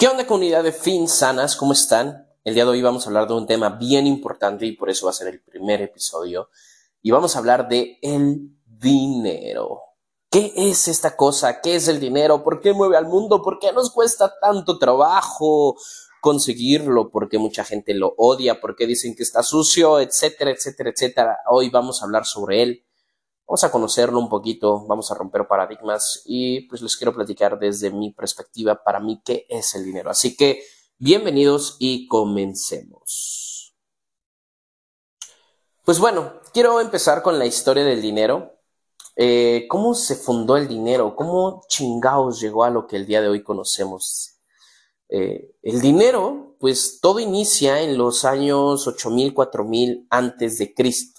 ¿Qué onda comunidad de Finsanas? ¿Cómo están? El día de hoy vamos a hablar de un tema bien importante y por eso va a ser el primer episodio. Y vamos a hablar de el dinero. ¿Qué es esta cosa? ¿Qué es el dinero? ¿Por qué mueve al mundo? ¿Por qué nos cuesta tanto trabajo conseguirlo? ¿Por qué mucha gente lo odia? ¿Por qué dicen que está sucio? Etcétera, etcétera, etcétera. Hoy vamos a hablar sobre él. Vamos a conocerlo un poquito, vamos a romper paradigmas y pues les quiero platicar desde mi perspectiva para mí qué es el dinero. Así que bienvenidos y comencemos. Pues bueno, quiero empezar con la historia del dinero. Eh, ¿Cómo se fundó el dinero? ¿Cómo chingaos llegó a lo que el día de hoy conocemos? Eh, el dinero, pues todo inicia en los años 8000, 4000 antes de Cristo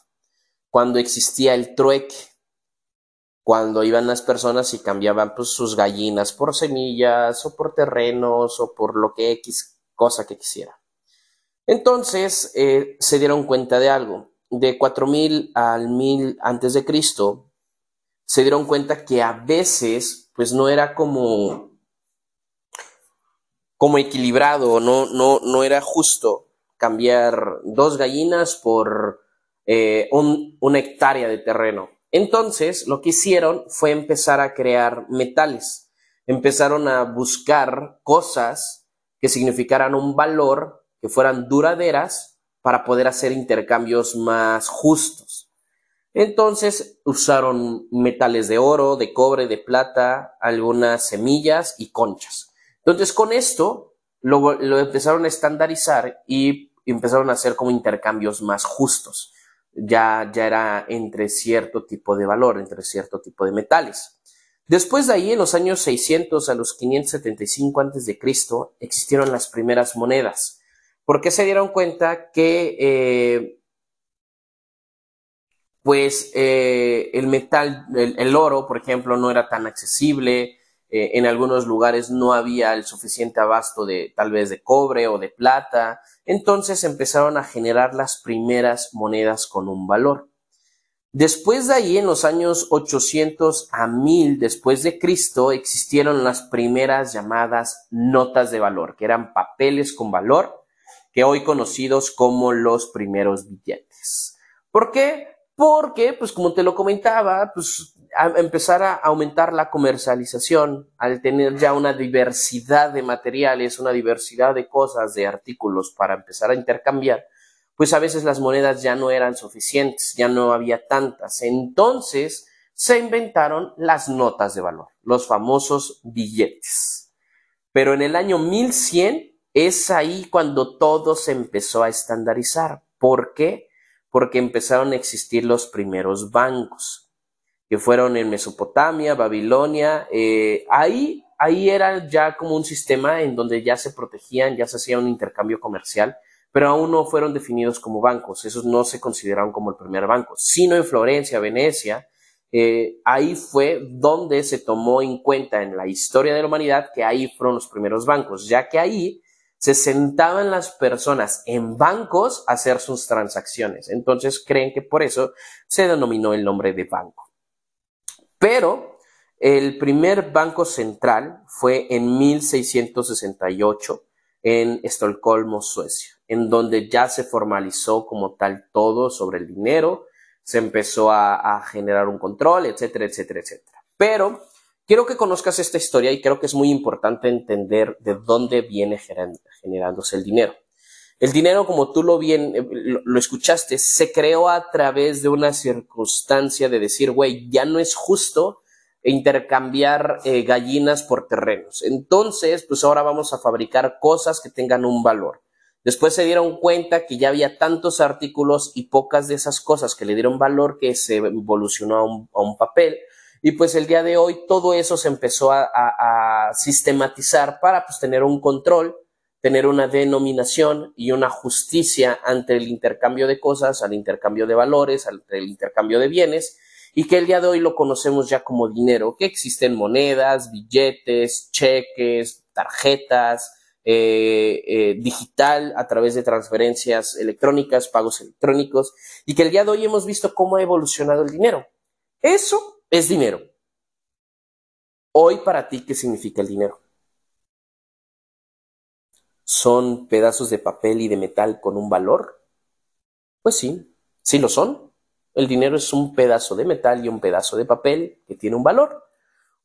cuando existía el trueque, cuando iban las personas y cambiaban pues, sus gallinas por semillas o por terrenos o por lo que X cosa que quisiera. Entonces eh, se dieron cuenta de algo. De 4000 al 1000 antes de Cristo, se dieron cuenta que a veces pues no era como como equilibrado, no, no, no era justo cambiar dos gallinas por eh, una hectárea de terreno. Entonces, lo que hicieron fue empezar a crear metales. Empezaron a buscar cosas que significaran un valor, que fueran duraderas, para poder hacer intercambios más justos. Entonces usaron metales de oro, de cobre, de plata, algunas semillas y conchas. Entonces con esto lo, lo empezaron a estandarizar y empezaron a hacer como intercambios más justos ya, ya era entre cierto tipo de valor, entre cierto tipo de metales. Después de ahí, en los años 600 a los 575 antes de Cristo, existieron las primeras monedas, porque se dieron cuenta que, eh, pues, eh, el metal, el, oro, por ejemplo, no era tan accesible. Eh, en algunos lugares no había el suficiente abasto de tal vez de cobre o de plata. Entonces empezaron a generar las primeras monedas con un valor. Después de ahí, en los años 800 a 1000 después de Cristo, existieron las primeras llamadas notas de valor, que eran papeles con valor, que hoy conocidos como los primeros billetes. ¿Por qué? Porque, pues como te lo comentaba, pues empezar a aumentar la comercialización, al tener ya una diversidad de materiales, una diversidad de cosas, de artículos para empezar a intercambiar, pues a veces las monedas ya no eran suficientes, ya no había tantas. Entonces se inventaron las notas de valor, los famosos billetes. Pero en el año 1100 es ahí cuando todo se empezó a estandarizar. ¿Por qué? Porque empezaron a existir los primeros bancos que fueron en Mesopotamia, Babilonia. Eh, ahí, ahí era ya como un sistema en donde ya se protegían, ya se hacía un intercambio comercial, pero aún no fueron definidos como bancos. Esos no se consideraron como el primer banco, sino en Florencia, Venecia. Eh, ahí fue donde se tomó en cuenta en la historia de la humanidad que ahí fueron los primeros bancos, ya que ahí se sentaban las personas en bancos a hacer sus transacciones. Entonces creen que por eso se denominó el nombre de banco. Pero el primer banco central fue en 1668 en Estocolmo, Suecia, en donde ya se formalizó como tal todo sobre el dinero, se empezó a, generar un control, etcétera, etcétera, etcétera. Pero quiero que conozcas esta historia y creo que es muy importante entender de dónde viene generándose el dinero. El dinero, como tú lo bien eh, lo, escuchaste, se creó a través de una circunstancia de decir, güey, ya no es justo intercambiar eh, gallinas por terrenos. Entonces, pues ahora vamos a fabricar cosas que tengan un valor. Después se dieron cuenta que ya había tantos artículos y pocas de esas cosas que le dieron valor que se evolucionó a un, papel. Y pues el día de hoy todo eso se empezó a, sistematizar para pues tener un control tener una denominación y una justicia ante el intercambio de cosas, al intercambio de valores, ante el intercambio de bienes, y que el día de hoy lo conocemos ya como dinero, que existen monedas, billetes, cheques, tarjetas, eh, eh, digital a través de transferencias electrónicas, pagos electrónicos, y que el día de hoy hemos visto cómo ha evolucionado el dinero. Eso es dinero. Hoy para ti, ¿qué significa el dinero? son pedazos de papel y de metal con un valor? Pues sí, sí lo son. El dinero es un pedazo de metal y un pedazo de papel que tiene un valor.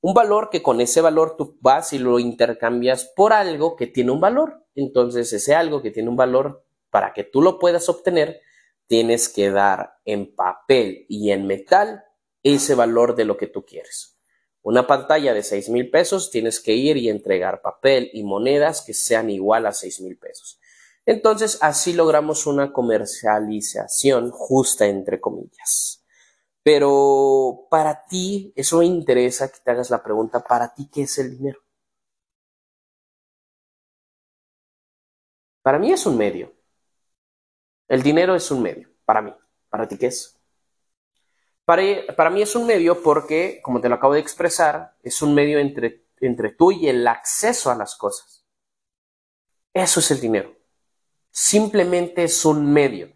Un valor que con ese valor tú vas y lo intercambias por algo que tiene un valor. Entonces ese algo que tiene un valor, para que tú lo puedas obtener, tienes que dar en papel y en metal ese valor de lo que tú quieres. Una pantalla de 6 mil pesos, tienes que ir y entregar papel y monedas que sean igual a 6 mil pesos. Entonces, así logramos una comercialización justa, entre comillas. Pero para ti, eso me interesa que te hagas la pregunta, ¿para ti qué es el dinero? Para mí es un medio. El dinero es un medio, para mí. ¿Para ti qué es? Para, mí es un medio porque, como te lo acabo de expresar, es un medio entre, tú y el acceso a las cosas. Eso es el dinero. Simplemente es un medio.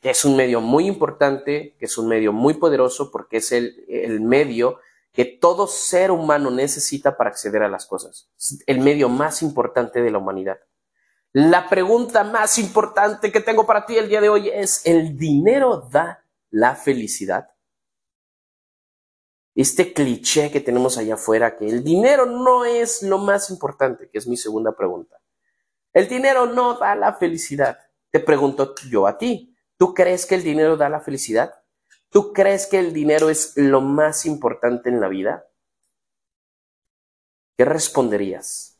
Es un medio muy importante, que es un medio muy poderoso porque es el, el medio que todo ser humano necesita para acceder a las cosas. Es el medio más importante de la humanidad. La pregunta más importante que tengo para ti el día de hoy es, ¿el dinero da la felicidad? Este cliché que tenemos allá afuera, que el dinero no es lo más importante, que es mi segunda pregunta. El dinero no da la felicidad. Te pregunto yo a ti, ¿tú crees que el dinero da la felicidad? ¿Tú crees que el dinero es lo más importante en la vida? ¿Qué responderías?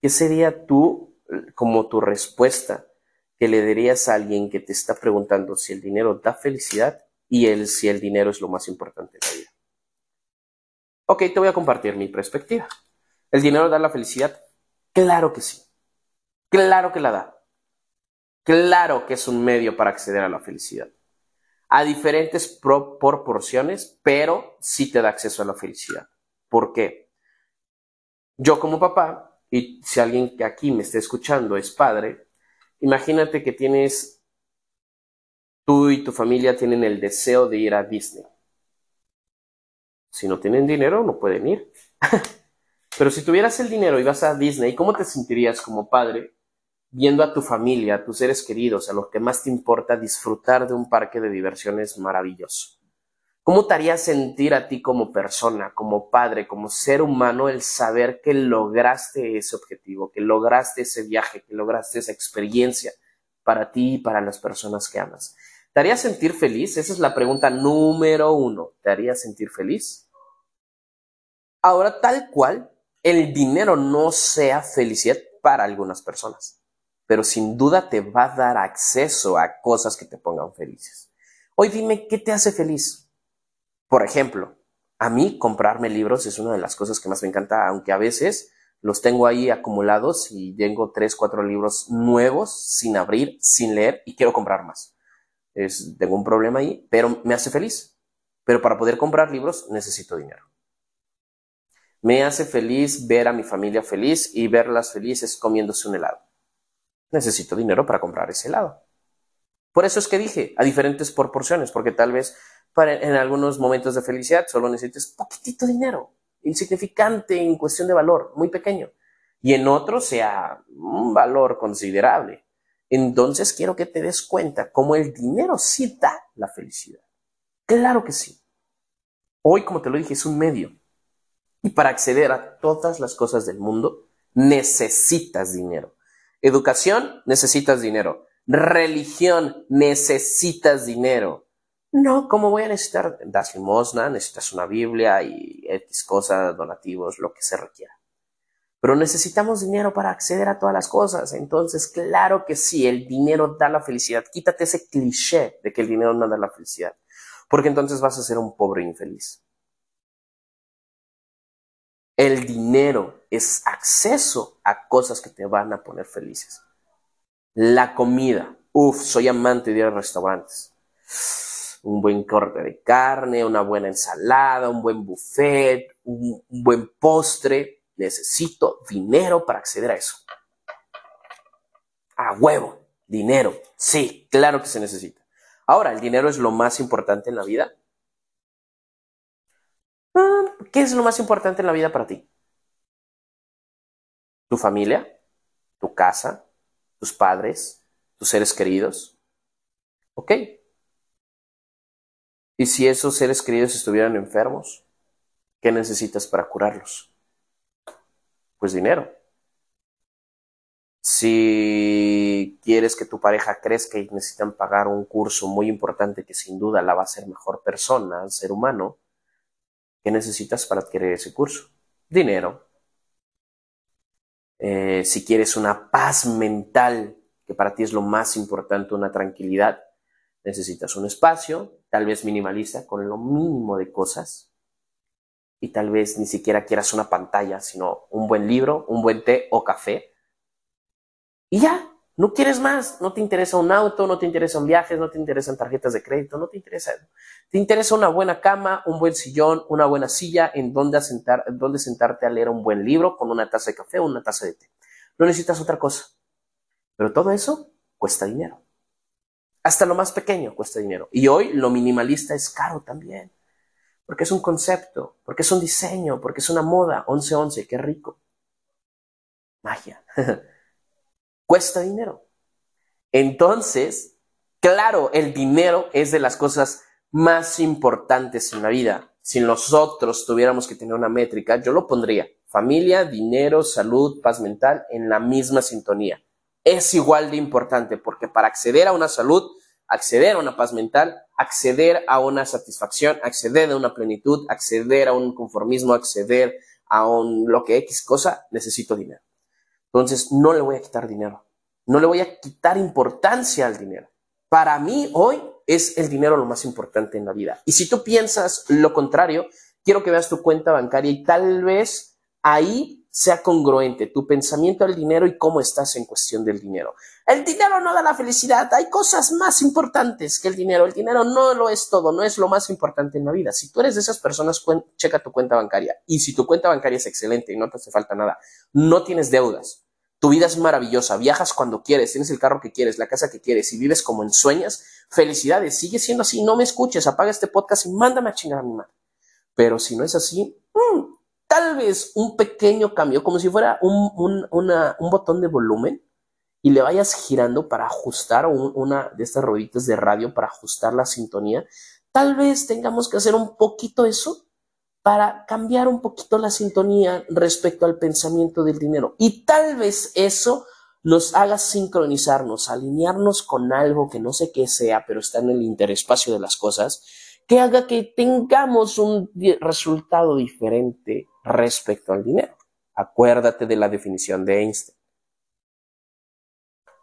¿Qué sería tú como tu respuesta que le darías a alguien que te está preguntando si el dinero da felicidad y el, si el dinero es lo más importante en la vida? Ok, te voy a compartir mi perspectiva. ¿El dinero da la felicidad? Claro que sí. Claro que la da. Claro que es un medio para acceder a la felicidad. A diferentes proporciones, pero sí te da acceso a la felicidad. ¿Por qué? Yo como papá, y si alguien que aquí me esté escuchando es padre, imagínate que tienes, tú y tu familia tienen el deseo de ir a Disney si no tienen dinero, no pueden ir. Pero si tuvieras el dinero y vas a Disney, ¿cómo te sentirías como padre viendo a tu familia, a tus seres queridos, a los que más te importa disfrutar de un parque de diversiones maravilloso? ¿Cómo te haría sentir a ti como persona, como padre, como ser humano el saber que lograste ese objetivo, que lograste ese viaje, que lograste esa experiencia para ti y para las personas que amas? ¿Te haría sentir feliz? Esa es la pregunta número uno. ¿Te haría sentir feliz? Ahora, tal cual, el dinero no sea felicidad para algunas personas, pero sin duda te va a dar acceso a cosas que te pongan felices. Hoy dime, ¿qué te hace feliz? Por ejemplo, a mí comprarme libros es una de las cosas que más me encanta, aunque a veces los tengo ahí acumulados y tengo tres, cuatro libros nuevos sin abrir, sin leer y quiero comprar más. Es, tengo un problema ahí, pero me hace feliz. Pero para poder comprar libros necesito dinero. Me hace feliz ver a mi familia feliz y verlas felices comiéndose un helado. Necesito dinero para comprar ese helado. Por eso es que dije a diferentes proporciones, porque tal vez en algunos momentos de felicidad solo necesites poquitito dinero, insignificante en cuestión de valor, muy pequeño, y en otros sea un valor considerable. Entonces quiero que te des cuenta cómo el dinero sí da la felicidad. Claro que sí. Hoy, como te lo dije, es un medio. Y para acceder a todas las cosas del mundo, necesitas dinero. Educación, necesitas dinero. Religión, necesitas dinero. No, ¿cómo voy a necesitar? Das limosna, necesitas una Biblia y X cosas, donativos, lo que se requiera. Pero necesitamos dinero para acceder a todas las cosas. Entonces, claro que sí, el dinero da la felicidad. Quítate ese cliché de que el dinero no da la felicidad. Porque entonces vas a ser un pobre infeliz. El dinero es acceso a cosas que te van a poner felices. La comida. Uf, soy amante de ir a restaurantes. Un buen corte de carne, una buena ensalada, un buen buffet, un, buen postre. Necesito dinero para acceder a eso. A huevo, dinero. Sí, claro que se necesita. Ahora, ¿el dinero es lo más importante en la vida? ¿Qué es lo más importante en la vida para ti? ¿Tu familia? ¿Tu casa? tus padres, tus seres queridos. ¿Ok? ¿Y si esos seres queridos estuvieran enfermos? ¿Qué necesitas para curarlos? Pues dinero. Si quieres que tu pareja crezca y necesitan pagar un curso muy importante que sin duda la va a hacer mejor persona, ser humano, ¿qué necesitas para adquirir ese curso? Dinero. Eh, si quieres una paz mental, que para ti es lo más importante, una tranquilidad, necesitas un espacio, tal vez minimalista, con lo mínimo de cosas. Y tal vez ni siquiera quieras una pantalla, sino un buen libro, un buen té o café. Y ya, no quieres más. No te interesa un auto, no te interesan viajes, no te interesan tarjetas de crédito, no te interesa. Te interesa una buena cama, un buen sillón, una buena silla en donde, sentar, donde sentarte a leer un buen libro con una taza de café o una taza de té. No necesitas otra cosa. Pero todo eso cuesta dinero. Hasta lo más pequeño cuesta dinero. Y hoy lo minimalista es caro también. Porque es un concepto, porque es un diseño, porque es una moda. 11-11, qué rico. Magia. cuesta dinero. Entonces, claro, el dinero es de las cosas más importantes en la vida. Si nosotros tuviéramos que tener una métrica, yo lo pondría. Familia, dinero, salud, paz mental en la misma sintonía es igual de importante porque para acceder a una salud, acceder a una paz mental, acceder a una satisfacción, acceder a una plenitud, acceder a un conformismo, acceder a un lo que X cosa, necesito dinero. Entonces, no le voy a quitar dinero. No le voy a quitar importancia al dinero. Para mí, hoy es el dinero lo más importante en la vida. Y si tú piensas lo contrario, quiero que veas tu cuenta bancaria y tal vez ahí sea congruente tu pensamiento del dinero y cómo estás en cuestión del dinero. El dinero no da la felicidad, hay cosas más importantes que el dinero. El dinero no lo es todo, no es lo más importante en la vida. Si tú eres de esas personas, checa tu cuenta bancaria. Y si tu cuenta bancaria es excelente y no te hace falta nada, no tienes deudas, tu vida es maravillosa, viajas cuando quieres, tienes el carro que quieres, la casa que quieres y vives como en sueños, felicidades, sigue siendo así, no me escuches, apaga este podcast y mándame a chingar a mi madre. Pero si no es así, mmm, tal vez un pequeño cambio, como si fuera un, botón de volumen, y le vayas girando para ajustar una de estas rueditas de radio para ajustar la sintonía, tal vez tengamos que hacer un poquito eso para cambiar un poquito la sintonía respecto al pensamiento del dinero. Y tal vez eso nos haga sincronizarnos, alinearnos con algo que no sé qué sea, pero está en el interespacio de las cosas, que haga que tengamos un resultado diferente respecto al dinero. Acuérdate de la definición de Einstein.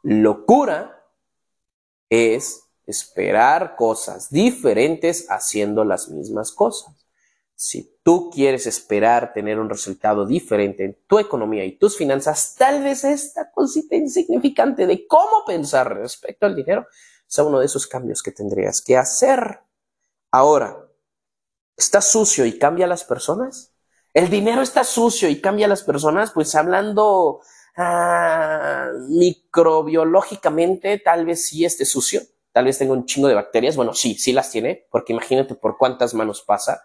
Locura es esperar cosas diferentes haciendo las mismas cosas. Si tú quieres esperar tener un resultado diferente en tu economía y tus finanzas, tal vez esta cosita insignificante de cómo pensar respecto al dinero sea uno de esos cambios que tendrías que hacer. Ahora, ¿está sucio y cambia a las personas? El dinero está sucio y cambia a las personas, pues hablando ah, microbiológicamente, tal vez sí esté sucio, tal vez tenga un chingo de bacterias, bueno, sí, sí las tiene, porque imagínate por cuántas manos pasa.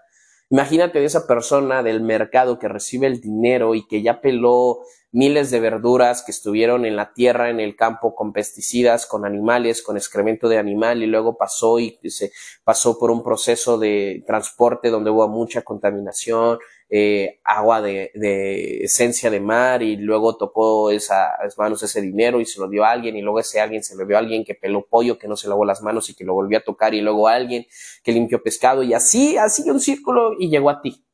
Imagínate de esa persona del mercado que recibe el dinero y que ya peló miles de verduras que estuvieron en la tierra, en el campo, con pesticidas, con animales, con excremento de animal y luego pasó y se pasó por un proceso de transporte donde hubo mucha contaminación, eh, agua de, esencia de mar y luego tocó esas manos ese dinero y se lo dio a alguien y luego ese alguien se lo dio a alguien que peló pollo que no se lavó las manos y que lo volvió a tocar y luego a alguien que limpió pescado y así, así un círculo y llegó a ti.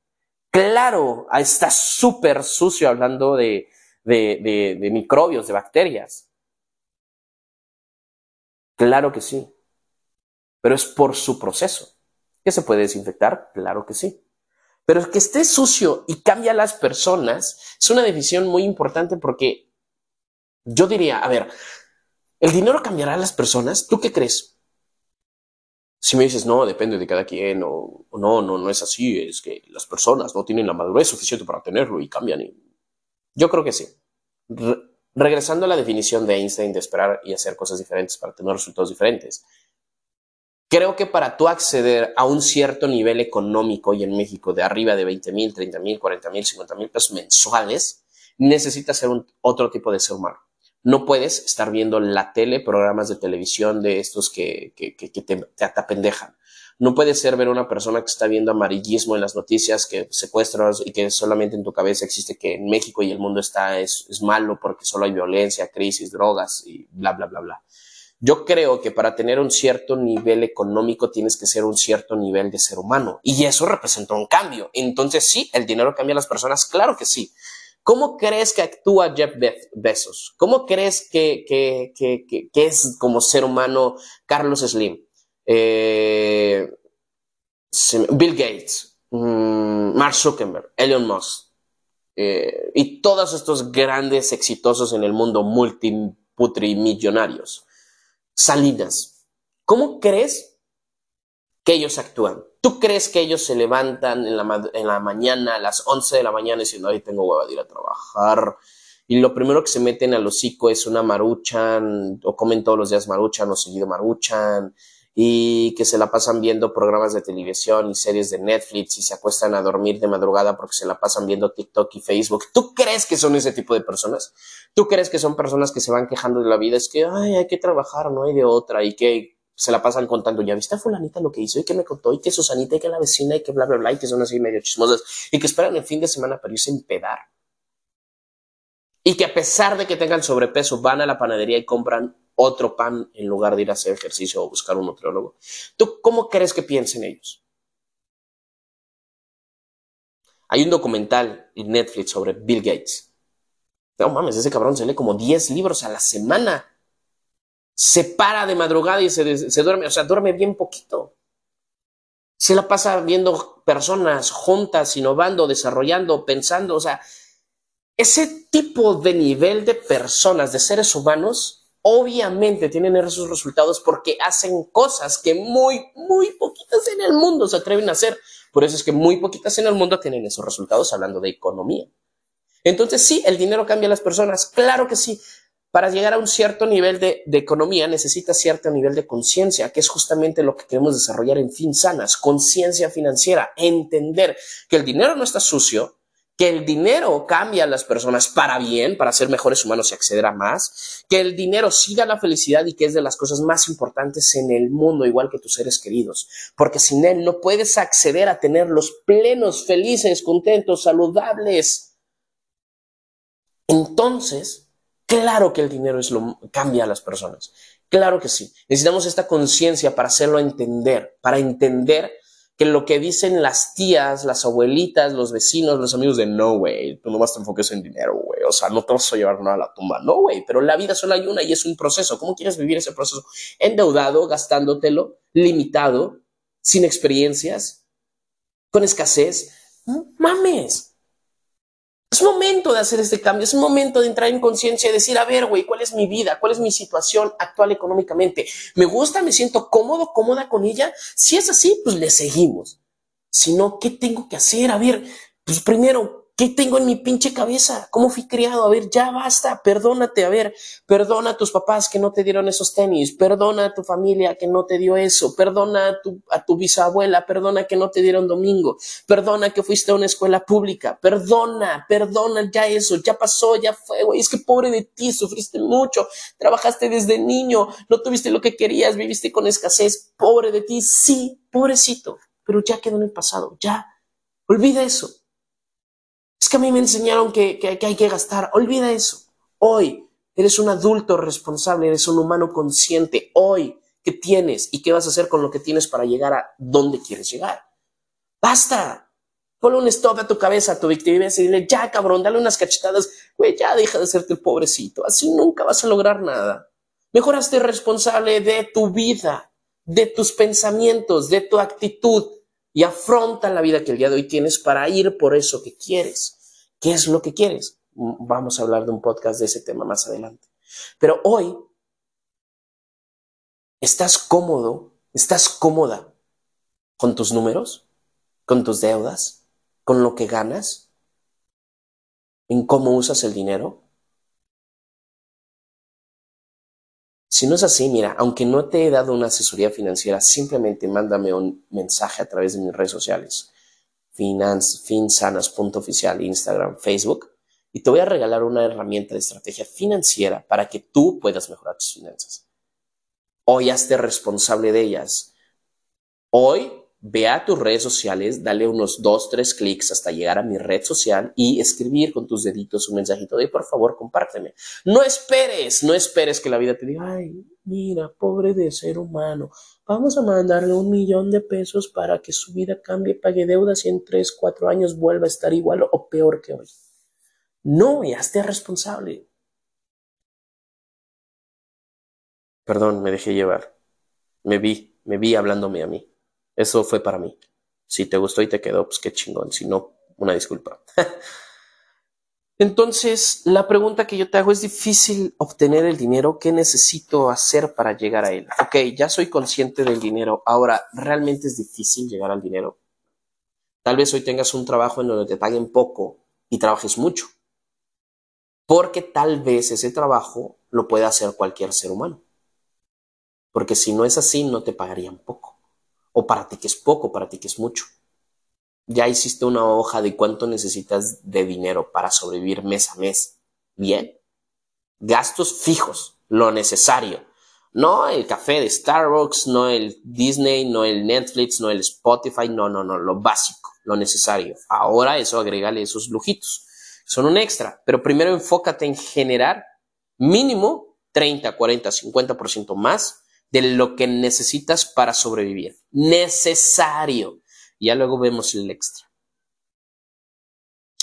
Claro, está súper sucio hablando de, microbios, de bacterias. Claro que sí. Pero es por su proceso. ¿Que se puede desinfectar? Claro que sí. Pero que esté sucio y cambia a las personas es una decisión muy importante porque yo diría, a ver, ¿el dinero cambiará a las personas? ¿Tú qué crees? Si me dices, no, depende de cada quien, o, no, no, no es así, es que las personas no tienen la madurez suficiente para tenerlo y cambian. Yo creo que sí. regresando a la definición de Einstein de esperar y hacer cosas diferentes para tener resultados diferentes, Creo que para tú acceder a un cierto nivel económico y en México de arriba de 20 mil, 30 mil, 40 mil, 50 mil pesos mensuales, necesitas ser otro tipo de ser humano. No puedes estar viendo la tele, programas de televisión de estos que, te, te atapendejan. No puede ser ver una persona que está viendo amarillismo en las noticias, que secuestros y que solamente en tu cabeza existe que en México y el mundo está es, es malo porque solo hay violencia, crisis, drogas y bla, bla, bla, bla. Yo creo que para tener un cierto nivel económico tienes que ser un cierto nivel de ser humano y eso representa un cambio. Entonces sí, el dinero cambia a las personas, claro que sí. ¿Cómo crees que actúa Jeff Bezos? ¿Cómo crees que, es como ser humano Carlos Slim? eh, Bill Gates, mm, Mark Zuckerberg, Elon Musk eh, y todos estos grandes exitosos en el mundo multiputrimillonarios. Salinas, ¿cómo crees que ellos actúan? ¿Tú crees que ellos se levantan en la, en la mañana a las 11 de la mañana diciendo, ay, tengo hueva de ir a trabajar? y lo primero que se meten al hocico es una maruchan, o comen todos los días maruchan o seguido maruchan, y que se la pasan viendo programas de televisión y series de Netflix y se acuestan a dormir de madrugada porque se la pasan viendo TikTok y Facebook. ¿Tú crees que son ese tipo de personas? ¿Tú crees que son personas que se van quejando de la vida? Es que, ay, hay que trabajar, no hay de otra y que se la pasan contando, ya viste a fulanita lo que hizo y que me contó y que Susanita y que la vecina y que bla, bla, bla y que son así medio chismosas y que esperan el fin de semana para irse a empedar. Y que a pesar de que tengan sobrepeso van a la panadería y compran otro pan en lugar de ir a hacer ejercicio o buscar un nutriólogo. ¿Tú cómo crees que piensen ellos? Hay un documental en Netflix sobre Bill Gates. No mames, ese cabrón se lee como 10 libros a la semana. Se para de madrugada y se, se duerme, o sea, duerme bien poquito. Se la pasa viendo personas juntas, innovando, desarrollando, pensando, o sea, ese tipo de nivel de personas, de seres humanos, obviamente tienen esos resultados porque hacen cosas que muy, muy poquitas en el mundo se atreven a hacer. Por eso es que muy poquitas en el mundo tienen esos resultados hablando de economía. Entonces, sí, el dinero cambia a las personas, claro que sí. Para llegar a un cierto nivel de, economía necesita cierto nivel de conciencia, que es justamente lo que queremos desarrollar en Fin Sanas, conciencia financiera, entender que el dinero no está sucio, que el dinero cambia a las personas para bien, para ser mejores humanos y acceder a más, que el dinero siga la felicidad y que es de las cosas más importantes en el mundo, igual que tus seres queridos, porque sin él no puedes acceder a tenerlos plenos, felices, contentos, saludables. Entonces, claro que el dinero es lo cambia a las personas. Claro que sí. Necesitamos esta conciencia para hacerlo entender, para entender que lo que dicen las tías, las abuelitas, los vecinos, los amigos de no, güey, tú no vas a enfoques en dinero, güey, o sea, no te vas a llevar nada a la tumba, no, güey, pero la vida solo hay una y es un proceso. ¿Cómo quieres vivir ese proceso? Endeudado, gastándotelo, limitado, sin experiencias, con escasez. mames. Es momento de hacer este cambio, es momento de entrar en conciencia y decir, a ver, güey, ¿cuál es mi vida? ¿Cuál es mi situación actual económicamente? ¿Me gusta? ¿Me siento cómodo, cómoda con ella? Si es así, pues le seguimos. Si no, ¿qué tengo que hacer? A ver, pues primero, ¿Qué tengo en mi pinche cabeza? ¿Cómo fui criado? A ver, ya basta, perdónate, a ver, perdona a tus papás que no te dieron esos tenis, perdona a tu familia que no te dio eso, perdona a tu, bisabuela, perdona que no te dieron domingo, perdona que fuiste a una escuela pública, perdona, perdona ya eso, ya pasó, ya fue, güey, es que pobre de ti, sufriste mucho, trabajaste desde niño, no tuviste lo que querías, viviste con escasez, pobre de ti, sí, pobrecito, pero ya quedó en el pasado, ya, olvida eso es que a mí me enseñaron que, hay que gastar. Olvida eso. Hoy eres un adulto responsable, eres un humano consciente. Hoy, ¿qué tienes y qué vas a hacer con lo que tienes para llegar a donde quieres llegar? Basta. Ponle un stop a tu cabeza, a tu victimidad y dile, ya cabrón, dale unas cachetadas. Güey, ya deja de serte el pobrecito. Así nunca vas a lograr nada. Mejor hazte responsable de tu vida, de tus pensamientos, de tu actitud y afronta la vida que el día de hoy tienes para ir por eso que quieres. ¿Qué es lo que quieres? Vamos a hablar de un podcast de ese tema más adelante. Pero hoy, ¿estás cómodo? ¿Estás cómoda con tus números? ¿Con tus deudas? ¿Con lo que ganas? ¿En cómo usas el dinero? Si no es así, mira, aunque no te he dado una asesoría financiera, simplemente mándame un mensaje a través de mis redes sociales finsanas.oficial, Instagram, Facebook, y te voy a regalar una herramienta de estrategia financiera para que tú puedas mejorar tus finanzas. Hoy hazte responsable de ellas. Hoy ve a tus redes sociales, dale unos dos, tres clics hasta llegar a mi red social y escribir con tus deditos un mensajito de por favor compárteme. No esperes, no esperes que la vida te diga, ay, mira, pobre de ser humano, vamos a mandarle un millón de pesos para que su vida cambie, pague deudas y en tres, cuatro años vuelva a estar igual o peor que hoy. No, ya esté responsable. Perdón, me dejé llevar. Me vi, me vi hablándome a mí. Eso fue para mí. Si te gustó y te quedó, pues qué chingón. Si no, una disculpa. Entonces, la pregunta que yo te hago es difícil obtener el dinero. ¿Qué necesito hacer para llegar a él? Ok, ya soy consciente del dinero. Ahora, ¿realmente es difícil llegar al dinero? Tal vez hoy tengas un trabajo en donde te paguen poco y trabajes mucho. Porque tal vez ese trabajo lo pueda hacer cualquier ser humano. Porque si no es así, no te pagarían poco o para ti que es poco, para ti que es mucho. Ya hiciste una hoja de cuánto necesitas de dinero para sobrevivir mes a mes. Bien. Gastos fijos, lo necesario. No el café de Starbucks, no el Disney, no el Netflix, no el Spotify, no, no, no, lo básico, lo necesario. Ahora eso agrégale esos lujitos. Son un extra, pero primero enfócate en generar mínimo 30, 40, 50% más de lo que necesitas para sobrevivir. Necesario. Ya luego vemos el extra.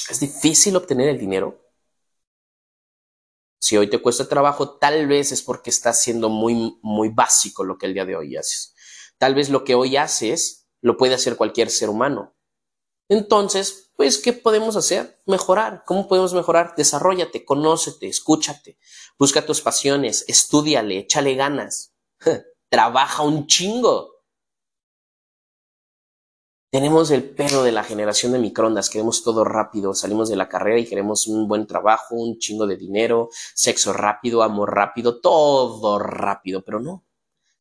Es difícil obtener el dinero. Si hoy te cuesta trabajo, tal vez es porque estás siendo muy, muy básico lo que el día de hoy haces. Tal vez lo que hoy haces lo puede hacer cualquier ser humano. Entonces, pues, ¿qué podemos hacer? Mejorar. ¿Cómo podemos mejorar? Desarrollate, conócete, escúchate, busca tus pasiones, estudiale, échale ganas. trabaja un chingo. Tenemos el pedo de la generación de microondas, queremos todo rápido, salimos de la carrera y queremos un buen trabajo, un chingo de dinero, sexo rápido, amor rápido, todo rápido, pero no.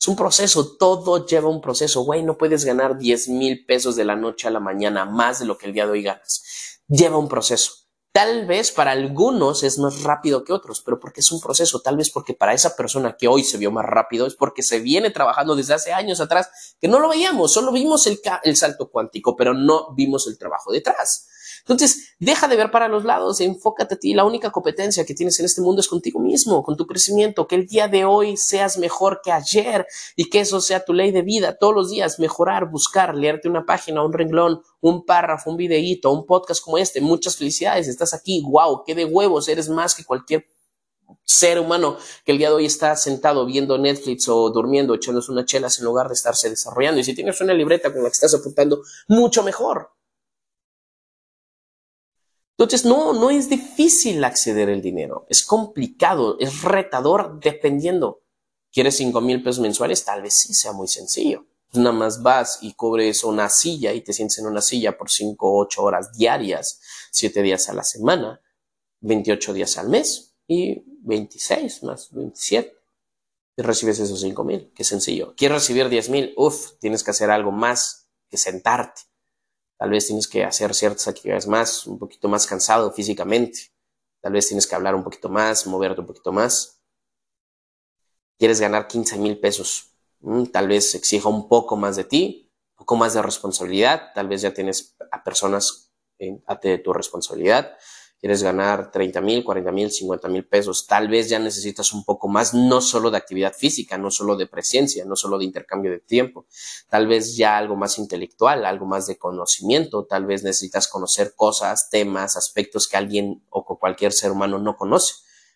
Es un proceso, todo lleva un proceso. Güey, no puedes ganar 10 mil pesos de la noche a la mañana, más de lo que el día de hoy ganas. Lleva un proceso. Tal vez para algunos es más rápido que otros, pero porque es un proceso, tal vez porque para esa persona que hoy se vio más rápido es porque se viene trabajando desde hace años atrás, que no lo veíamos, solo vimos el, el salto cuántico, pero no vimos el trabajo detrás. Entonces, deja de ver para los lados, enfócate a ti. La única competencia que tienes en este mundo es contigo mismo, con tu crecimiento, que el día de hoy seas mejor que ayer y que eso sea tu ley de vida. Todos los días mejorar, buscar, leerte una página, un renglón, un párrafo, un videíto, un podcast como este. Muchas felicidades, estás aquí. Wow, qué de huevos, eres más que cualquier ser humano que el día de hoy está sentado viendo Netflix o durmiendo, echándose una chelas en lugar de estarse desarrollando. Y si tienes una libreta con la que estás apuntando, mucho mejor. Entonces, no, no es difícil acceder al dinero, es complicado, es retador dependiendo. ¿Quieres cinco mil pesos mensuales? Tal vez sí sea muy sencillo. Nada más vas y cobres una silla y te sientes en una silla por cinco o ocho horas diarias, siete días a la semana, 28 días al mes y 26 más 27. Y recibes esos cinco mil. Qué sencillo. ¿Quieres recibir diez mil? Uf, tienes que hacer algo más que sentarte Tal vez tienes que hacer ciertas actividades más, un poquito más cansado físicamente. Tal vez tienes que hablar un poquito más, moverte un poquito más. Quieres ganar 15 mil pesos. Mm, tal vez exija un poco más de ti, un poco más de responsabilidad. Tal vez ya tienes a personas de tu responsabilidad quieres ganar 30 mil, 40 mil, 50 mil pesos, tal vez ya necesitas un poco más, no solo de actividad física, no solo de presencia, no solo de intercambio de tiempo, tal vez ya algo más intelectual, algo más de conocimiento, tal vez necesitas conocer cosas, temas, aspectos que alguien o cualquier ser humano no conoce,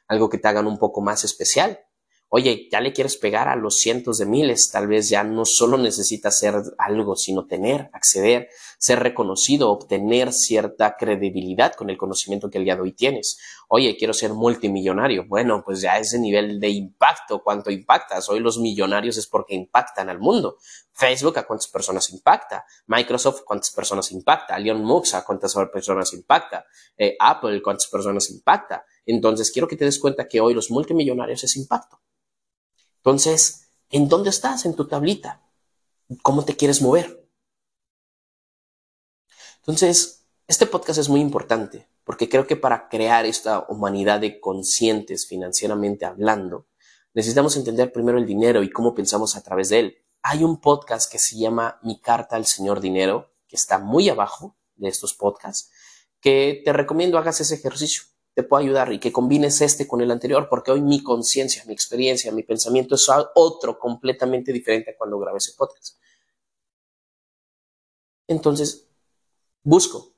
algo que te hagan un poco más especial. Oye, ya le quieres pegar a los cientos de miles, tal vez ya no solo necesitas hacer algo, sino tener, acceder, ser reconocido, obtener cierta credibilidad con el conocimiento que el día de hoy tienes. Oye, quiero ser multimillonario. Bueno, pues ya ese nivel de impacto, ¿cuánto impactas? Hoy los millonarios es porque impactan al mundo. Facebook, ¿a cuántas personas impacta? Microsoft, ¿cuántas personas impacta? Leon Musk, ¿a cuántas personas impacta? Eh, Apple, ¿cuántas personas impacta? Entonces, quiero que te des cuenta que hoy los multimillonarios es impacto. Entonces, ¿en dónde estás en tu tablita? ¿Cómo te quieres mover? Entonces, este podcast es muy importante porque creo que para crear esta humanidad de conscientes financieramente hablando, necesitamos entender primero el dinero y cómo pensamos a través de él. Hay un podcast que se llama Mi carta al señor dinero, que está muy abajo de estos podcasts, que te recomiendo hagas ese ejercicio te puedo ayudar y que combines este con el anterior, porque hoy mi conciencia, mi experiencia, mi pensamiento es otro completamente diferente a cuando grabé ese podcast. Entonces, busco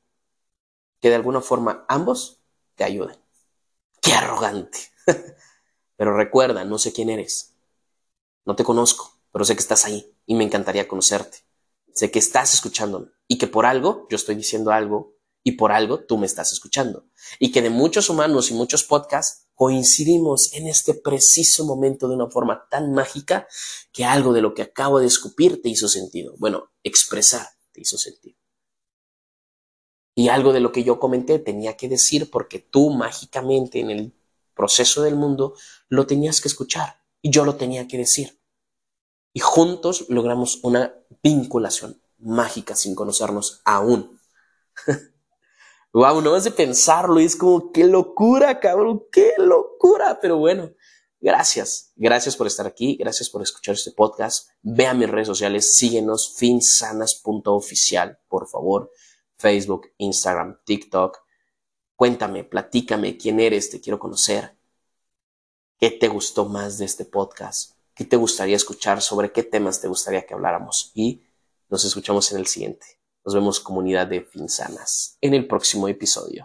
que de alguna forma ambos te ayuden. ¡Qué arrogante! pero recuerda, no sé quién eres. No te conozco, pero sé que estás ahí y me encantaría conocerte. Sé que estás escuchándome y que por algo yo estoy diciendo algo y por algo tú me estás escuchando. Y que de muchos humanos y muchos podcasts coincidimos en este preciso momento de una forma tan mágica que algo de lo que acabo de escupir te hizo sentido. Bueno, expresar te hizo sentido. Y algo de lo que yo comenté tenía que decir porque tú mágicamente en el proceso del mundo lo tenías que escuchar y yo lo tenía que decir. Y juntos logramos una vinculación mágica sin conocernos aún. Wow, no vas de pensarlo y es como, qué locura, cabrón, qué locura. Pero bueno, gracias. Gracias por estar aquí. Gracias por escuchar este podcast. Ve a mis redes sociales. Síguenos, finsanas.oficial, por favor. Facebook, Instagram, TikTok. Cuéntame, platícame quién eres, te quiero conocer. ¿Qué te gustó más de este podcast? ¿Qué te gustaría escuchar? ¿Sobre qué temas te gustaría que habláramos? Y nos escuchamos en el siguiente. Nos vemos comunidad de Finsanas en el próximo episodio.